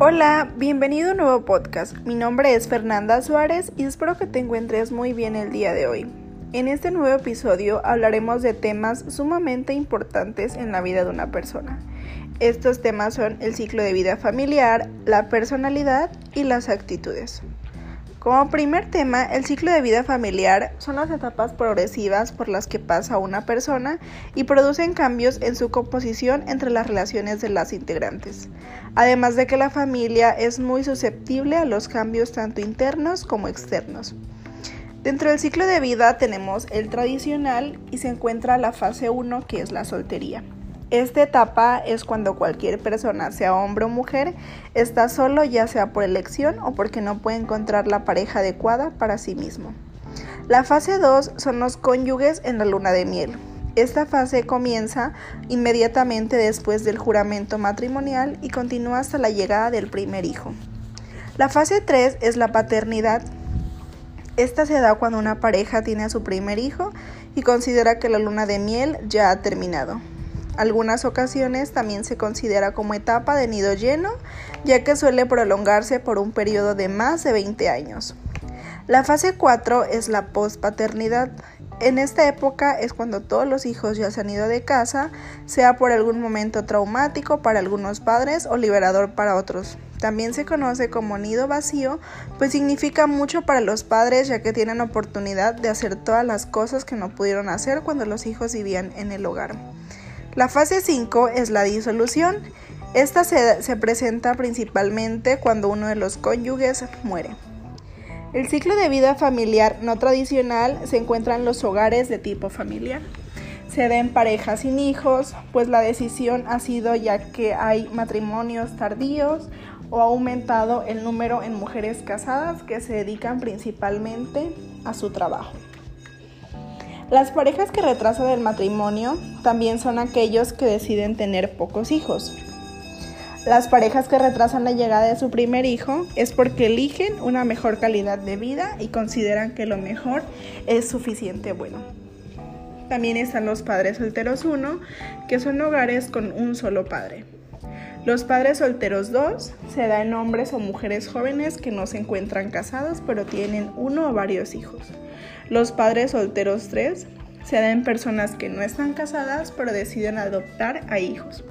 Hola, bienvenido a un nuevo podcast. Mi nombre es Fernanda Suárez y espero que te encuentres muy bien el día de hoy. En este nuevo episodio hablaremos de temas sumamente importantes en la vida de una persona. Estos temas son el ciclo de vida familiar, la personalidad y las actitudes. Como primer tema, el ciclo de vida familiar son las etapas progresivas por las que pasa una persona y producen cambios en su composición entre las relaciones de las integrantes. Además de que la familia es muy susceptible a los cambios tanto internos como externos. Dentro del ciclo de vida tenemos el tradicional y se encuentra la fase 1 que es la soltería. Esta etapa es cuando cualquier persona, sea hombre o mujer, está solo ya sea por elección o porque no puede encontrar la pareja adecuada para sí mismo. La fase 2 son los cónyuges en la luna de miel. Esta fase comienza inmediatamente después del juramento matrimonial y continúa hasta la llegada del primer hijo. La fase 3 es la paternidad. Esta se da cuando una pareja tiene a su primer hijo y considera que la luna de miel ya ha terminado. Algunas ocasiones también se considera como etapa de nido lleno, ya que suele prolongarse por un periodo de más de 20 años. La fase 4 es la pospaternidad. En esta época es cuando todos los hijos ya se han ido de casa, sea por algún momento traumático para algunos padres o liberador para otros. También se conoce como nido vacío, pues significa mucho para los padres ya que tienen oportunidad de hacer todas las cosas que no pudieron hacer cuando los hijos vivían en el hogar. La fase 5 es la disolución. Esta se, presenta principalmente cuando uno de los cónyuges muere. El ciclo de vida familiar no tradicional se encuentra en los hogares de tipo familiar. Se da en parejas sin hijos, pues la decisión ha sido ya que hay matrimonios tardíos o ha aumentado el número en mujeres casadas que se dedican principalmente a su trabajo. Las parejas que retrasan el matrimonio también son aquellos que deciden tener pocos hijos. Las parejas que retrasan la llegada de su primer hijo es porque eligen una mejor calidad de vida y consideran que lo mejor es suficiente bueno. También están los padres solteros 1, que son hogares con un solo padre. Los padres solteros 2 se da en hombres o mujeres jóvenes que no se encuentran casados pero tienen uno o varios hijos. Los padres solteros 3 se dan personas que no están casadas pero deciden adoptar a hijos.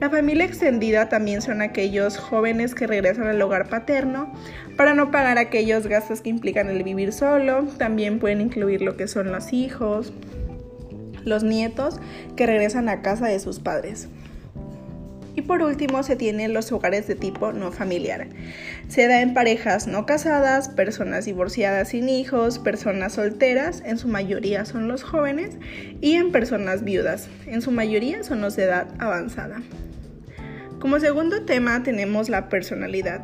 La familia extendida también son aquellos jóvenes que regresan al hogar paterno para no pagar aquellos gastos que implican el vivir solo. También pueden incluir lo que son los hijos, los nietos que regresan a casa de sus padres. Y por último se tienen los hogares de tipo no familiar. Se da en parejas no casadas, personas divorciadas sin hijos, personas solteras, en su mayoría son los jóvenes, y en personas viudas, en su mayoría son los de edad avanzada. Como segundo tema tenemos la personalidad.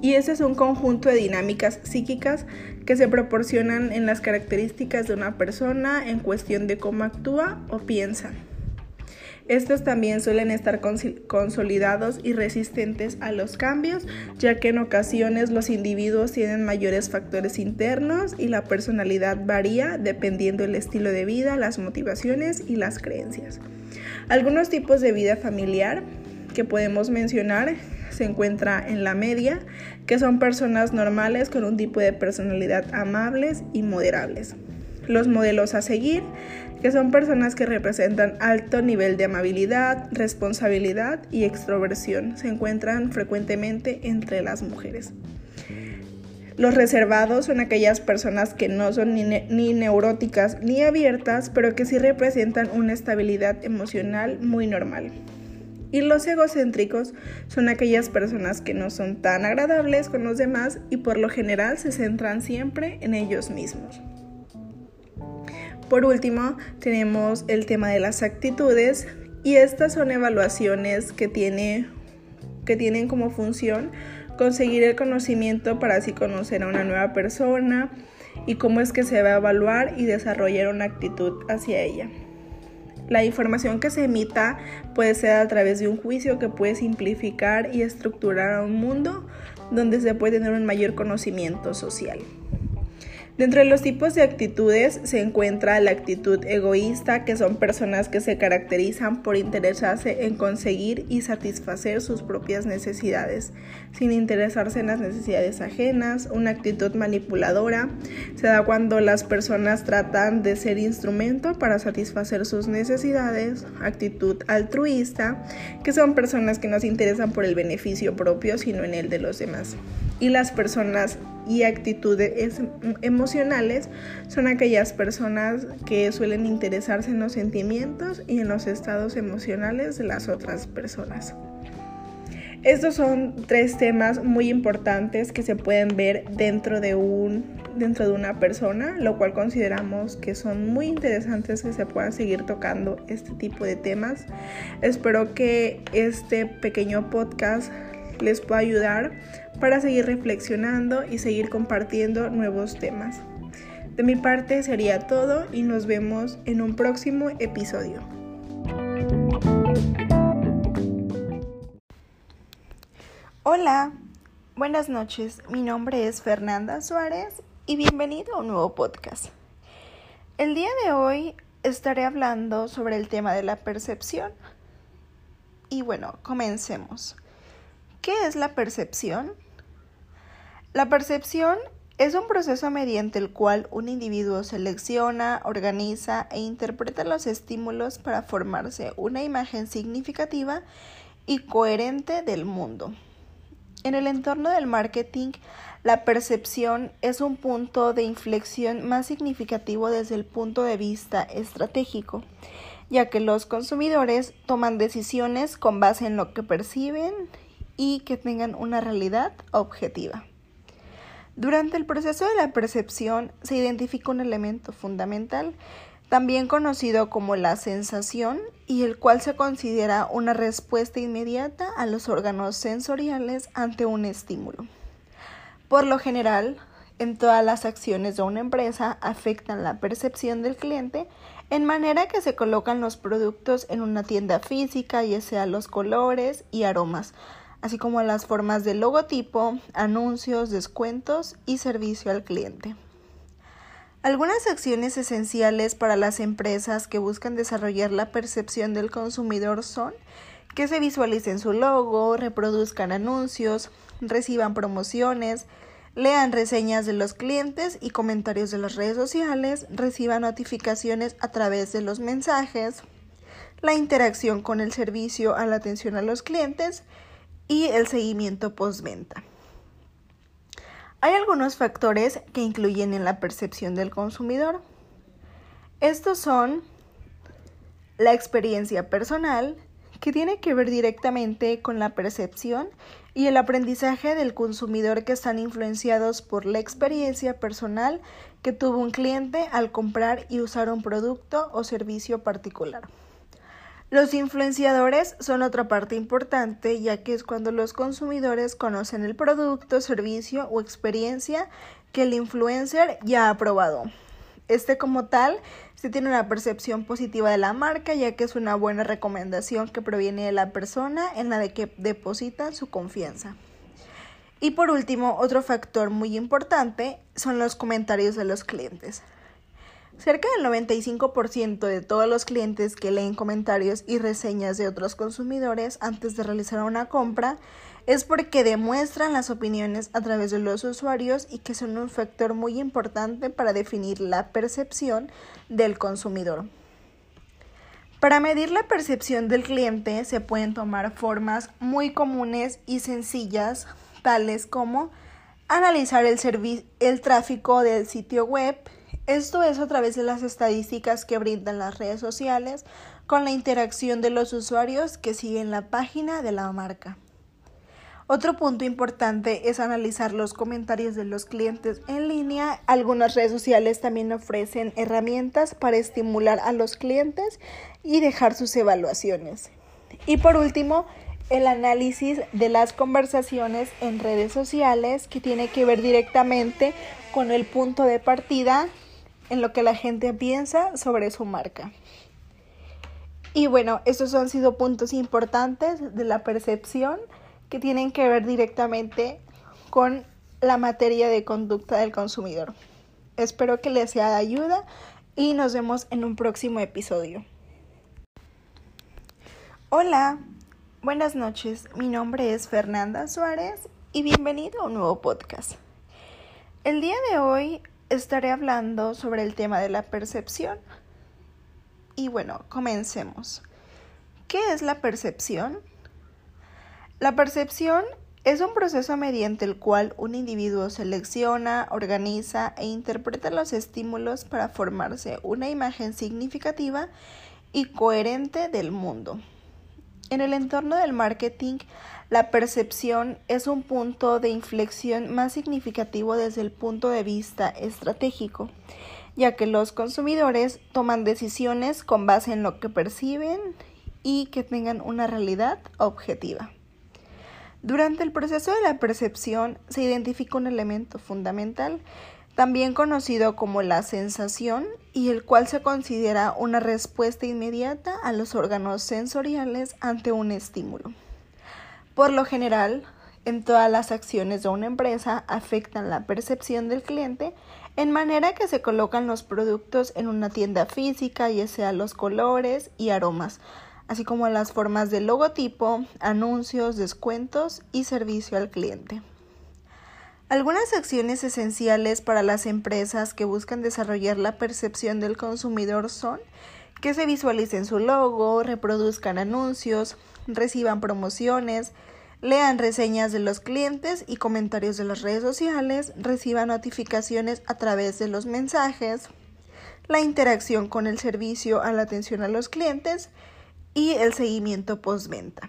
Y ese es un conjunto de dinámicas psíquicas que se proporcionan en las características de una persona en cuestión de cómo actúa o piensa. Estos también suelen estar consolidados y resistentes a los cambios, ya que en ocasiones los individuos tienen mayores factores internos y la personalidad varía dependiendo del estilo de vida, las motivaciones y las creencias. Algunos tipos de vida familiar que podemos mencionar se encuentra en la media, que son personas normales con un tipo de personalidad amables y moderables. Los modelos a seguir que son personas que representan alto nivel de amabilidad, responsabilidad y extroversión. Se encuentran frecuentemente entre las mujeres. Los reservados son aquellas personas que no son ni, ni, neuróticas ni abiertas, pero que sí representan una estabilidad emocional muy normal. Y los egocéntricos son aquellas personas que no son tan agradables con los demás y por lo general se centran siempre en ellos mismos. Por último, tenemos el tema de las actitudes y estas son evaluaciones que, tiene, que tienen como función conseguir el conocimiento para así conocer a una nueva persona y cómo es que se va a evaluar y desarrollar una actitud hacia ella. La información que se emita puede ser a través de un juicio que puede simplificar y estructurar a un mundo donde se puede tener un mayor conocimiento social. Dentro de los tipos de actitudes se encuentra la actitud egoísta, que son personas que se caracterizan por interesarse en conseguir y satisfacer sus propias necesidades, sin interesarse en las necesidades ajenas. Una actitud manipuladora se da cuando las personas tratan de ser instrumento para satisfacer sus necesidades. Actitud altruista, que son personas que no se interesan por el beneficio propio, sino en el de los demás. Y las personas y actitudes emocionales son aquellas personas que suelen interesarse en los sentimientos y en los estados emocionales de las otras personas. Estos son tres temas muy importantes que se pueden ver dentro de un dentro de una persona, lo cual consideramos que son muy interesantes que se pueda seguir tocando este tipo de temas. Espero que este pequeño podcast les pueda ayudar para seguir reflexionando y seguir compartiendo nuevos temas. De mi parte sería todo y nos vemos en un próximo episodio. Hola, buenas noches. Mi nombre es Fernanda Suárez y bienvenido a un nuevo podcast. El día de hoy estaré hablando sobre el tema de la percepción. Y bueno, comencemos. ¿Qué es la percepción? La percepción es un proceso mediante el cual un individuo selecciona, organiza e interpreta los estímulos para formarse una imagen significativa y coherente del mundo. En el entorno del marketing, la percepción es un punto de inflexión más significativo desde el punto de vista estratégico, ya que los consumidores toman decisiones con base en lo que perciben y que tengan una realidad objetiva. Durante el proceso de la percepción se identifica un elemento fundamental, también conocido como la sensación, y el cual se considera una respuesta inmediata a los órganos sensoriales ante un estímulo. Por lo general, en todas las acciones de una empresa afectan la percepción del cliente en manera que se colocan los productos en una tienda física, ya sea los colores y aromas, así como las formas de logotipo, anuncios, descuentos y servicio al cliente. Algunas acciones esenciales para las empresas que buscan desarrollar la percepción del consumidor son que se visualicen su logo, reproduzcan anuncios, reciban promociones, lean reseñas de los clientes y comentarios de las redes sociales, reciban notificaciones a través de los mensajes, la interacción con el servicio a la atención a los clientes y el seguimiento postventa. Hay algunos factores que incluyen en la percepción del consumidor. Estos son la experiencia personal, que tiene que ver directamente con la percepción y el aprendizaje del consumidor que están influenciados por la experiencia personal que tuvo un cliente al comprar y usar un producto o servicio particular. Los influenciadores son otra parte importante ya que es cuando los consumidores conocen el producto, servicio o experiencia que el influencer ya ha probado. Este como tal se tiene una percepción positiva de la marca ya que es una buena recomendación que proviene de la persona en la que deposita su confianza. Y por último, otro factor muy importante son los comentarios de los clientes. Cerca del 95% de todos los clientes que leen comentarios y reseñas de otros consumidores antes de realizar una compra es porque demuestran las opiniones a través de los usuarios y que son un factor muy importante para definir la percepción del consumidor. Para medir la percepción del cliente se pueden tomar formas muy comunes y sencillas, tales como analizar el, el tráfico del sitio web, esto es a través de las estadísticas que brindan las redes sociales con la interacción de los usuarios que siguen la página de la marca. Otro punto importante es analizar los comentarios de los clientes en línea. Algunas redes sociales también ofrecen herramientas para estimular a los clientes y dejar sus evaluaciones. Y por último, el análisis de las conversaciones en redes sociales que tiene que ver directamente con el punto de partida en lo que la gente piensa sobre su marca. Y bueno, estos han sido puntos importantes de la percepción que tienen que ver directamente con la materia de conducta del consumidor. Espero que les sea de ayuda y nos vemos en un próximo episodio. Hola, buenas noches. Mi nombre es Fernanda Suárez y bienvenido a un nuevo podcast. El día de hoy estaré hablando sobre el tema de la percepción. Y bueno, comencemos. ¿Qué es la percepción? La percepción es un proceso mediante el cual un individuo selecciona, organiza e interpreta los estímulos para formarse una imagen significativa y coherente del mundo. En el entorno del marketing, la percepción es un punto de inflexión más significativo desde el punto de vista estratégico, ya que los consumidores toman decisiones con base en lo que perciben y que tengan una realidad objetiva. Durante el proceso de la percepción se identifica un elemento fundamental, también conocido como la sensación, y el cual se considera una respuesta inmediata a los órganos sensoriales ante un estímulo. Por lo general, en todas las acciones de una empresa afectan la percepción del cliente en manera que se colocan los productos en una tienda física, ya sea los colores y aromas, así como las formas de logotipo, anuncios, descuentos y servicio al cliente. Algunas acciones esenciales para las empresas que buscan desarrollar la percepción del consumidor son que se visualicen su logo, reproduzcan anuncios, reciban promociones, lean reseñas de los clientes y comentarios de las redes sociales, reciban notificaciones a través de los mensajes, la interacción con el servicio a la atención a los clientes y el seguimiento postventa.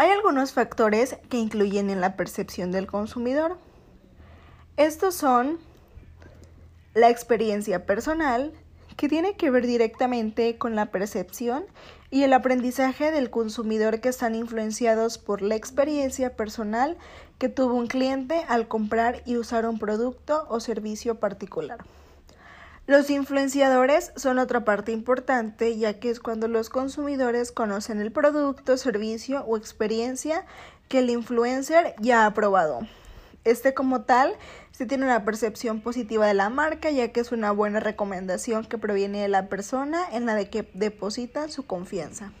Hay algunos factores que incluyen en la percepción del consumidor. Estos son la experiencia personal, que tiene que ver directamente con la percepción y el aprendizaje del consumidor que están influenciados por la experiencia personal que tuvo un cliente al comprar y usar un producto o servicio particular. Los influenciadores son otra parte importante ya que es cuando los consumidores conocen el producto, servicio o experiencia que el influencer ya ha probado. Este como tal se tiene una percepción positiva de la marca ya que es una buena recomendación que proviene de la persona en la de que deposita su confianza.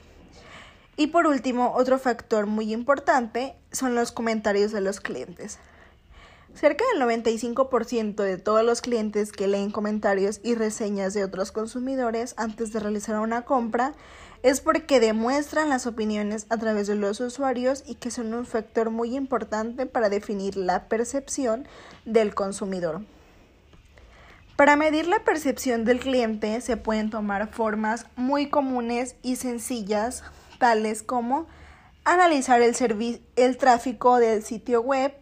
Y por último, otro factor muy importante son los comentarios de los clientes. Cerca del 95% de todos los clientes que leen comentarios y reseñas de otros consumidores antes de realizar una compra es porque demuestran las opiniones a través de los usuarios y que son un factor muy importante para definir la percepción del consumidor. Para medir la percepción del cliente se pueden tomar formas muy comunes y sencillas, tales como analizar el, el tráfico del sitio web,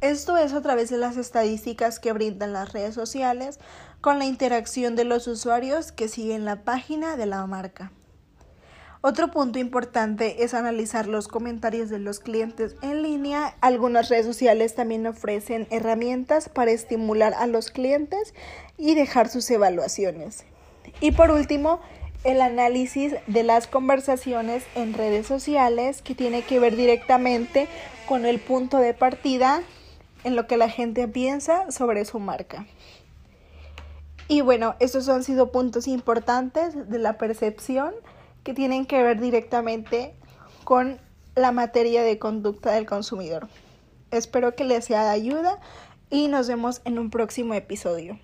esto es a través de las estadísticas que brindan las redes sociales con la interacción de los usuarios que siguen la página de la marca. Otro punto importante es analizar los comentarios de los clientes en línea. Algunas redes sociales también ofrecen herramientas para estimular a los clientes y dejar sus evaluaciones. Y por último, el análisis de las conversaciones en redes sociales que tiene que ver directamente con el punto de partida en lo que la gente piensa sobre su marca. Y bueno, estos han sido puntos importantes de la percepción que tienen que ver directamente con la materia de conducta del consumidor. Espero que les sea de ayuda y nos vemos en un próximo episodio.